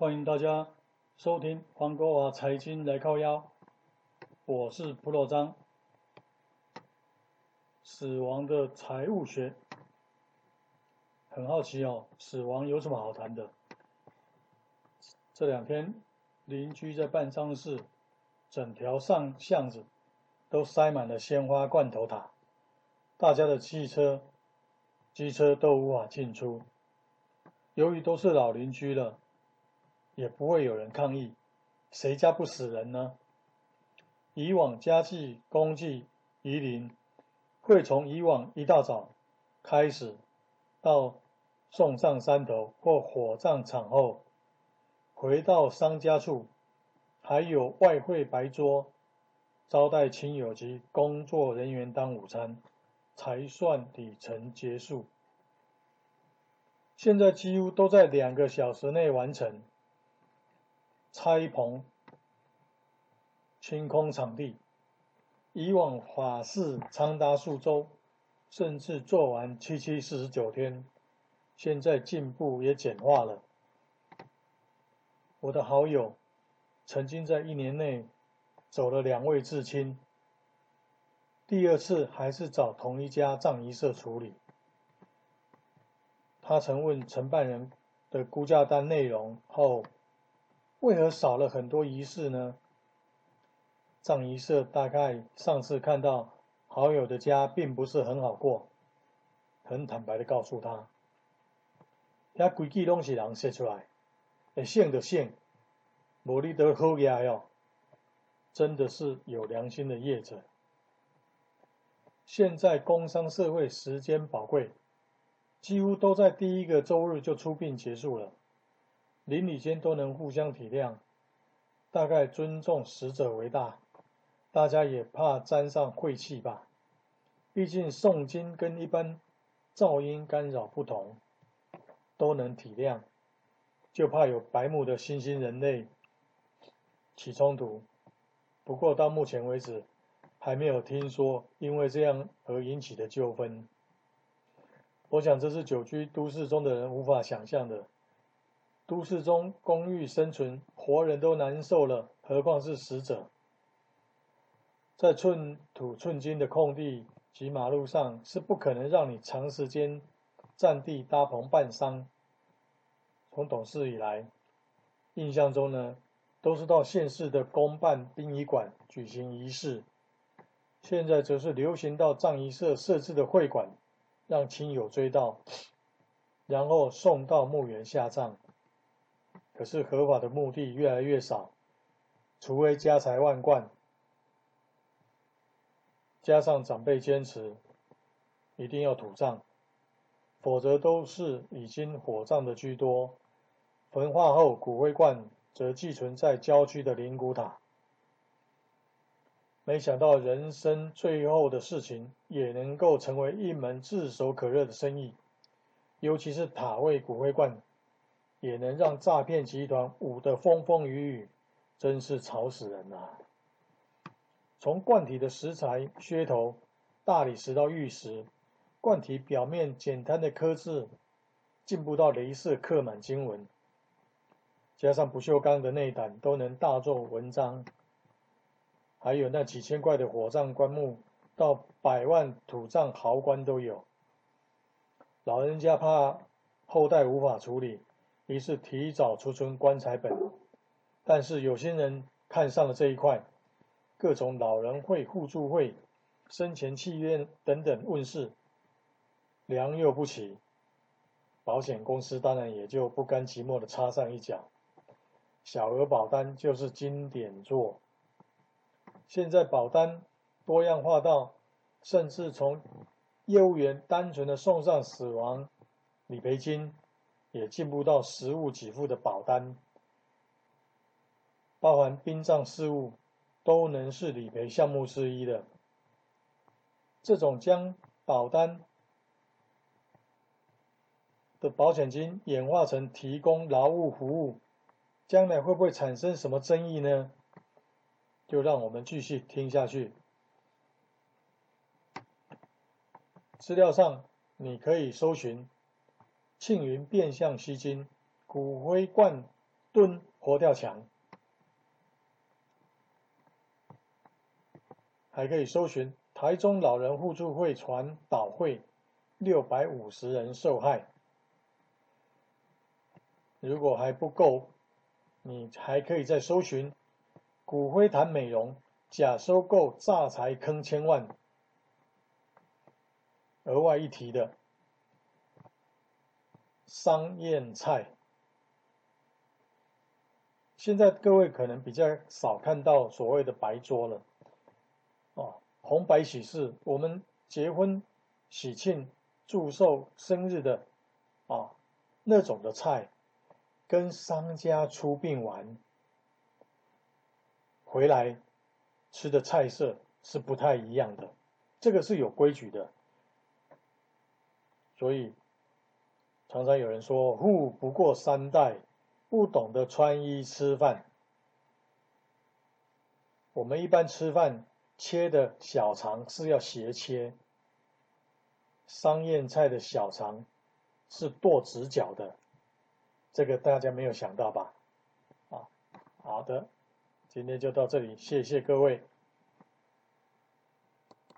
欢迎大家收听黄国华财经来靠腰，我是普罗张。死亡的财务学，很好奇哦，死亡有什么好谈的？这两天邻居在办丧事，整条上巷子都塞满了鲜花罐头塔，大家的汽车、机车都无法进出。由于都是老邻居了。也不会有人抗议，谁家不死人呢？以往家祭、公祭、移灵，会从以往一大早开始，到送上山头或火葬场后，回到商家处，还有外烩白桌，招待亲友及工作人员当午餐，才算礼程结束。现在几乎都在两个小时内完成。拆棚、清空场地，以往法事长达数周，甚至做完七七四十九天，现在进步也简化了。我的好友曾经在一年内走了两位至亲，第二次还是找同一家葬仪社处理。他曾问承办人的估价单内容后。为何少了很多仪式呢？葬仪社大概上次看到好友的家并不是很好过，很坦白的告诉他，遐规矩拢是人设出来，会信就信，无你得好牙哟。真的是有良心的业者。现在工商社会时间宝贵，几乎都在第一个周日就出殡结束了。邻里间都能互相体谅，大概尊重死者为大，大家也怕沾上晦气吧。毕竟诵经跟一般噪音干扰不同，都能体谅，就怕有白目的新兴人类起冲突。不过到目前为止，还没有听说因为这样而引起的纠纷。我想这是久居都市中的人无法想象的。都市中公寓生存，活人都难受了，何况是死者？在寸土寸金的空地及马路上，是不可能让你长时间占地搭棚办丧。从懂事以来，印象中呢，都是到县市的公办殡仪馆举行仪式，现在则是流行到葬仪社设置的会馆，让亲友追悼，然后送到墓园下葬。可是合法的墓地越来越少，除非家财万贯，加上长辈坚持一定要土葬，否则都是已经火葬的居多。焚化后骨灰罐则寄存在郊区的灵骨塔。没想到人生最后的事情也能够成为一门炙手可热的生意，尤其是塔位骨灰罐。也能让诈骗集团舞得风风雨雨，真是吵死人了。从罐体的石材、噱头、大理石到玉石，罐体表面简单的刻字，进步到镭射刻满经文，加上不锈钢的内胆都能大做文章。还有那几千块的火葬棺木，到百万土葬豪棺都有。老人家怕后代无法处理。于是提早储存棺材本，但是有些人看上了这一块，各种老人会、互助会、生前契约等等问世，良莠不齐，保险公司当然也就不甘寂寞的插上一脚，小额保单就是经典作。现在保单多样化到，甚至从业务员单纯的送上死亡理赔金。也进不到实物给付的保单，包含殡葬事务，都能是理赔项目之一的。这种将保单的保险金演化成提供劳务服务，将来会不会产生什么争议呢？就让我们继续听下去。资料上你可以搜寻。庆云变相吸金，骨灰罐蹲活跳墙，还可以搜寻台中老人互助会传导会，六百五十人受害。如果还不够，你还可以再搜寻骨灰坛美容假收购诈财坑千万。额外一提的。桑叶菜，现在各位可能比较少看到所谓的白桌了，哦，红白喜事，我们结婚、喜庆、祝寿、生日的，啊，那种的菜，跟商家出殡完回来吃的菜色是不太一样的，这个是有规矩的，所以。常常有人说“富不过三代”，不懂得穿衣吃饭。我们一般吃饭切的小肠是要斜切，桑叶菜的小肠是剁直角的，这个大家没有想到吧？啊，好的，今天就到这里，谢谢各位。